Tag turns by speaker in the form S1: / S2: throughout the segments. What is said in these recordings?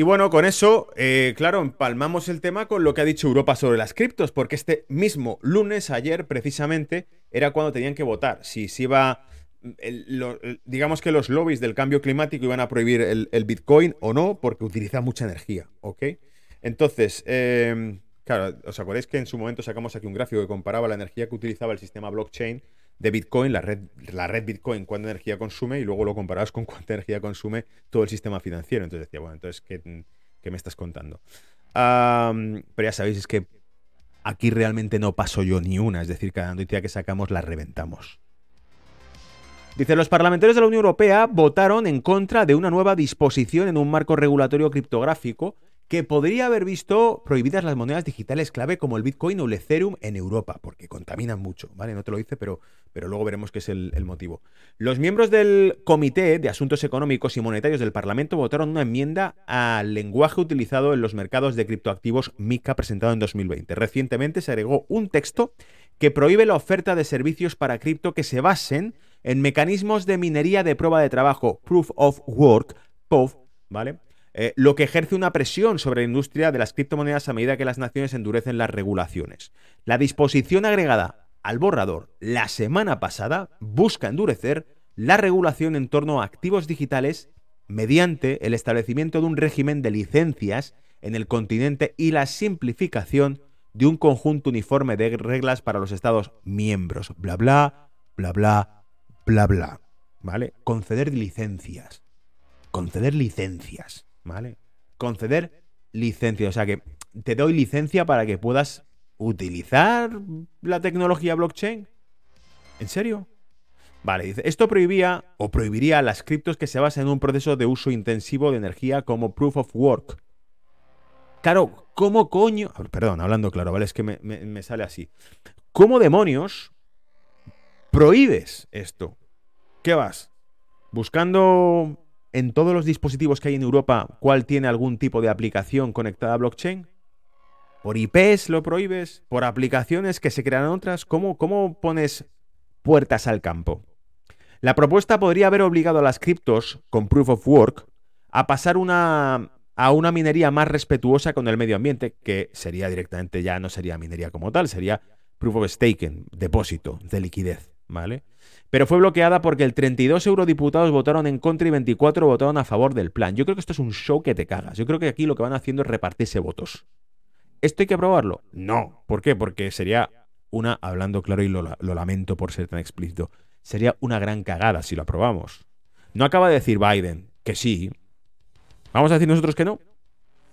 S1: Y bueno, con eso, eh, claro, empalmamos el tema con lo que ha dicho Europa sobre las criptos, porque este mismo lunes, ayer precisamente, era cuando tenían que votar. Si se iba, digamos que los lobbies del cambio climático iban a prohibir el, Bitcoin o no, porque utiliza mucha energía, ¿ok? Entonces, em, claro, ¿os acordáis que en su momento sacamos aquí un gráfico que comparaba la energía que utilizaba el sistema blockchain de Bitcoin, la red, la red Bitcoin, cuánta energía consume y luego lo comparabas con cuánta energía consume todo el sistema financiero. Entonces decía, bueno, entonces, ¿qué, me estás contando? pero ya sabéis, es que aquí realmente no paso yo ni una, es decir, cada noticia que sacamos la reventamos. Dice, los parlamentarios de la Unión Europea votaron en contra de una nueva disposición en un marco regulatorio criptográfico que podría haber visto prohibidas las monedas digitales clave como el Bitcoin o el Ethereum en Europa, porque contaminan mucho, ¿vale? No te lo dice, pero, pero luego veremos qué es el, motivo. Los miembros del Comité de Asuntos Económicos y Monetarios del Parlamento votaron una enmienda al lenguaje utilizado en los mercados de criptoactivos MICA presentado en 2020. Recientemente se agregó un texto que prohíbe la oferta de servicios para cripto que se basen en mecanismos de minería de prueba de trabajo, Proof of Work, POV, ¿vale? Eh, lo que ejerce una presión sobre la industria de las criptomonedas a medida que las naciones endurecen las regulaciones. La disposición agregada al borrador la semana pasada busca endurecer la regulación en torno a activos digitales mediante el establecimiento de un régimen de licencias en el continente y la simplificación de un conjunto uniforme de reglas para los Estados miembros. Bla, bla, bla, bla, bla, bla. ¿Vale? Conceder licencias. Conceder licencias. ¿Vale? Conceder licencia, o sea que te doy licencia para que puedas utilizar la tecnología blockchain. ¿En serio? Vale, dice, esto prohibía o prohibiría las criptos que se basan en un proceso de uso intensivo de energía como proof of work. Claro, ¿cómo coño? Perdón, hablando claro, ¿vale? Es que me, me sale así. ¿Cómo demonios prohíbes esto? ¿Qué vas? ¿Buscando en todos los dispositivos que hay en Europa, ¿cuál tiene algún tipo de aplicación conectada a blockchain? ¿Por IPs lo prohíbes? ¿Por aplicaciones que se crean otras? ¿Cómo, ¿Cómo pones puertas al campo? La propuesta podría haber obligado a las criptos con Proof of Work a pasar una, a una minería más respetuosa con el medio ambiente, que sería directamente ya no sería minería como tal, sería Proof of Staking, depósito de liquidez, ¿vale? Pero fue bloqueada porque el 32 eurodiputados votaron en contra y 24 votaron a favor del plan. Yo creo que esto es un show que te cagas. Yo creo que aquí lo que van haciendo es repartirse votos. ¿Esto hay que aprobarlo? No. ¿Por qué? Porque sería una, hablando claro y lo, lamento por ser tan explícito, sería una gran cagada si lo aprobamos. No acaba de decir Biden que sí. ¿Vamos a decir nosotros que no?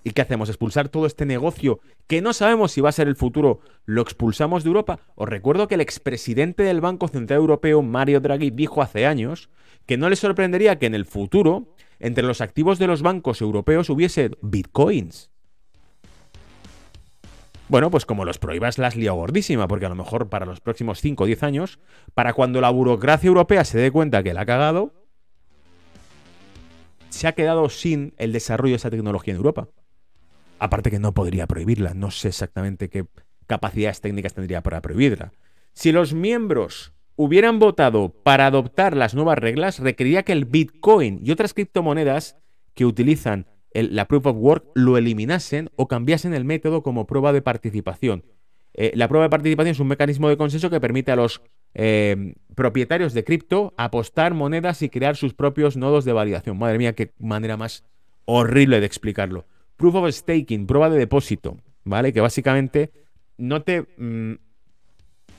S1: ¿Y qué hacemos? ¿Expulsar todo este negocio que no sabemos si va a ser el futuro? ¿Lo expulsamos de Europa? Os recuerdo que el expresidente del Banco Central Europeo, Mario Draghi, dijo hace años que no le sorprendería que en el futuro entre los activos de los bancos europeos hubiese bitcoins. Bueno, pues como los prohíbas, las lío gordísima, porque a lo mejor para los próximos 5 o 10 años, para cuando la burocracia europea se dé cuenta que la ha cagado, se ha quedado sin el desarrollo de esa tecnología en Europa. Aparte que no podría prohibirla, no sé exactamente qué capacidades técnicas tendría para prohibirla. Si los miembros hubieran votado para adoptar las nuevas reglas, requeriría que el Bitcoin y otras criptomonedas que utilizan la Proof of Work lo eliminasen o cambiasen el método como prueba de participación. Eh, la prueba de participación es un mecanismo de consenso que permite a los eh, propietarios de cripto apostar monedas y crear sus propios nodos de validación. Madre mía, qué manera más horrible de explicarlo. Proof of Staking, prueba de depósito, ¿vale? Que básicamente no te... Mm,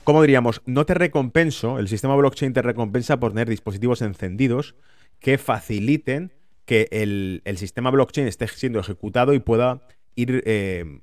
S1: ¿Cómo diríamos? No te recompenso, el sistema blockchain te recompensa por tener dispositivos encendidos que faciliten que el, sistema blockchain esté siendo ejecutado y pueda ir eh,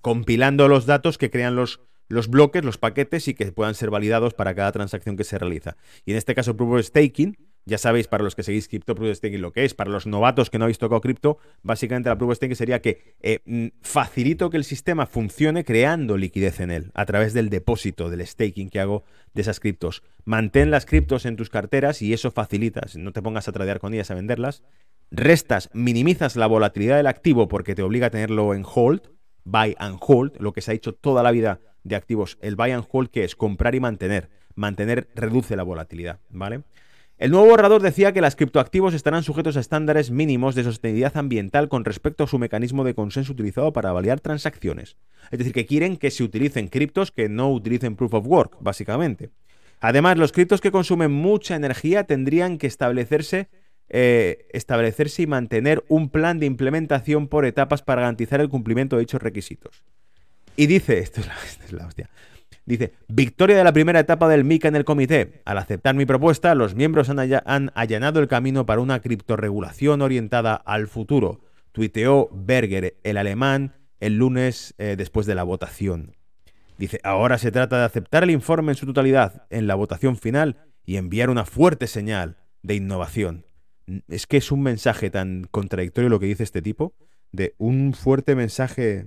S1: compilando los datos que crean los, los bloques, los paquetes y que puedan ser validados para cada transacción que se realiza. Y en este caso, Proof of Staking ya sabéis, para los que seguís cripto, Proof of Staking lo que es. Para los novatos que no habéis tocado cripto, básicamente la Proof of Staking sería que eh, mm, facilito que el sistema funcione creando liquidez en él a través del depósito, del staking que hago de esas criptos. Mantén las criptos en tus carteras y eso facilita. No te pongas a tradear con ellas, a venderlas. Restas, minimizas la volatilidad del activo porque te obliga a tenerlo en hold, buy and hold, lo que se ha hecho toda la vida de activos. El buy and hold que es comprar y mantener. Mantener reduce la volatilidad, ¿vale? El nuevo borrador decía que las criptoactivos estarán sujetos a estándares mínimos de sostenibilidad ambiental con respecto a su mecanismo de consenso utilizado para validar transacciones. Es decir, que quieren que se utilicen criptos que no utilicen proof of work, básicamente. Además, los criptos que consumen mucha energía tendrían que establecerse, eh, establecerse y mantener un plan de implementación por etapas para garantizar el cumplimiento de dichos requisitos. Y dice, esto es la hostia, Dice, victoria de la primera etapa del MICA en el comité. Al aceptar mi propuesta, los miembros han, allanado el camino para una criptorregulación orientada al futuro. Tuiteó Berger, el alemán, el lunes eh, después de la votación. Dice, ahora se trata de aceptar el informe en su totalidad en la votación final y enviar una fuerte señal de innovación. Es que es un mensaje tan contradictorio lo que dice este tipo, de un fuerte mensaje,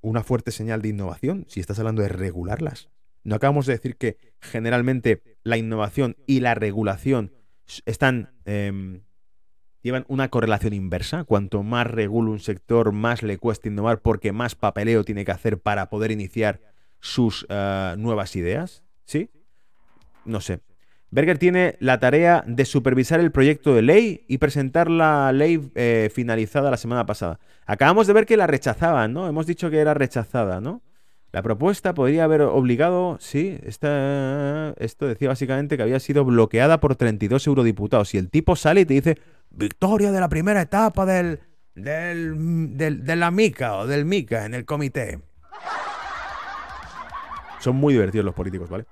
S1: una fuerte señal de innovación, si estás hablando de regularlas. ¿No acabamos de decir que generalmente la innovación y la regulación están em, llevan una correlación inversa? Cuanto más regula un sector, más le cuesta innovar porque más papeleo tiene que hacer para poder iniciar sus eh, nuevas ideas. ¿Sí? No sé. Berger tiene la tarea de supervisar el proyecto de ley y presentar la ley eh, finalizada la semana pasada. Acabamos de ver que la rechazaban, ¿no? Hemos dicho que era rechazada, ¿no? La propuesta podría haber obligado, sí, esta, esto decía básicamente que había sido bloqueada por 32 eurodiputados. Y el tipo sale y te dice, victoria de la primera etapa del, del, de la MICA o del MICA en el comité. Son muy divertidos los políticos, ¿vale?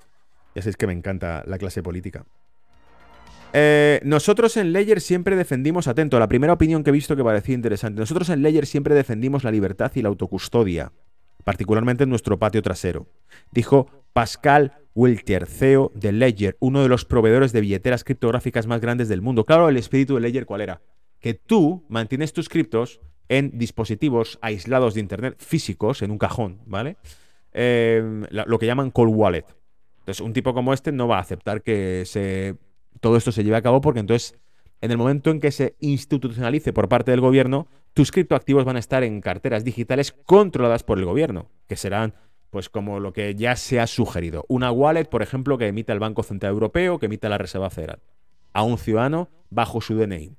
S1: Ya sabéis que me encanta la clase política. Eh, nosotros en Ledger siempre defendimos, atento, la primera opinión que he visto que parecía interesante. Nosotros en Ledger siempre defendimos la libertad y la autocustodia particularmente en nuestro patio trasero. Dijo Pascal Wiltier, CEO de Ledger, uno de los proveedores de billeteras criptográficas más grandes del mundo. Claro, el espíritu de Ledger, ¿cuál era? Que tú mantienes tus criptos en dispositivos aislados de Internet físicos, en un cajón, ¿vale? Em, lo que llaman cold wallet. Entonces, un tipo como este no va a aceptar que todo esto se lleve a cabo porque entonces, en el momento en que se institucionalice por parte del gobierno, tus criptoactivos van a estar en carteras digitales controladas por el gobierno, que serán pues como lo que ya se ha sugerido. Una wallet, por ejemplo, que emita el Banco Central Europeo, que emita la Reserva Federal, a un ciudadano bajo su DNI.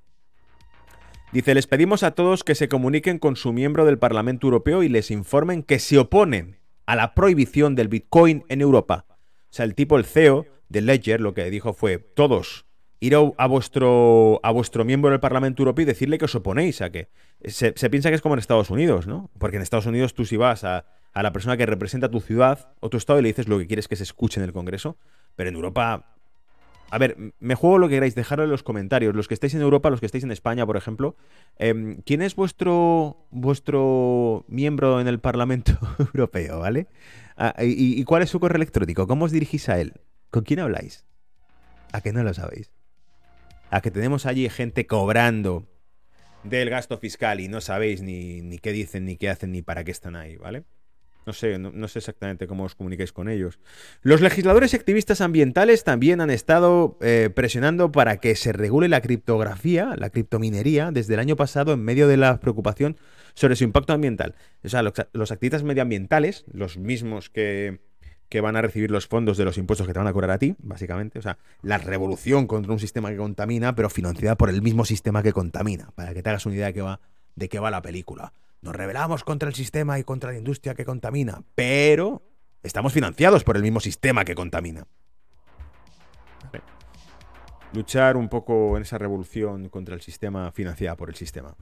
S1: Dice, les pedimos a todos que se comuniquen con su miembro del Parlamento Europeo y les informen que se oponen a la prohibición del Bitcoin en Europa. O sea, el tipo, el CEO de Ledger, lo que dijo fue, todos ir a, vuestro, a vuestro miembro del Parlamento Europeo y decirle que os oponéis a que. Se, piensa que es como en Estados Unidos, ¿no? Porque en Estados Unidos tú si vas a, la persona que representa tu ciudad o tu estado y le dices lo que quieres que se escuche en el Congreso, pero en Europa... A ver, me juego lo que queráis, dejadlo en los comentarios. Los que estáis en Europa, los que estáis en España, por ejemplo, em, ¿quién es vuestro, vuestro miembro en el Parlamento Europeo, ¿vale? Ah, y, ¿Y cuál es su correo electrónico? ¿Cómo os dirigís a él? ¿Con quién habláis? ¿A qué no lo sabéis? A que tenemos allí gente cobrando del gasto fiscal y no sabéis ni, qué dicen, ni qué hacen, ni para qué están ahí, ¿vale? No sé, no, sé exactamente cómo os comunicáis con ellos. Los legisladores y activistas ambientales también han estado eh, presionando para que se regule la criptografía, la criptominería, desde el año pasado en medio de la preocupación sobre su impacto ambiental. O sea, los activistas medioambientales, los mismos que, que van a recibir los fondos de los impuestos que te van a cobrar a ti, básicamente. O sea, la revolución contra un sistema que contamina, pero financiada por el mismo sistema que contamina, para que te hagas una idea de qué va, de qué va la película. Nos rebelamos contra el sistema y contra la industria que contamina, pero estamos financiados por el mismo sistema que contamina. Luchar un poco en esa revolución contra el sistema financiada por el sistema.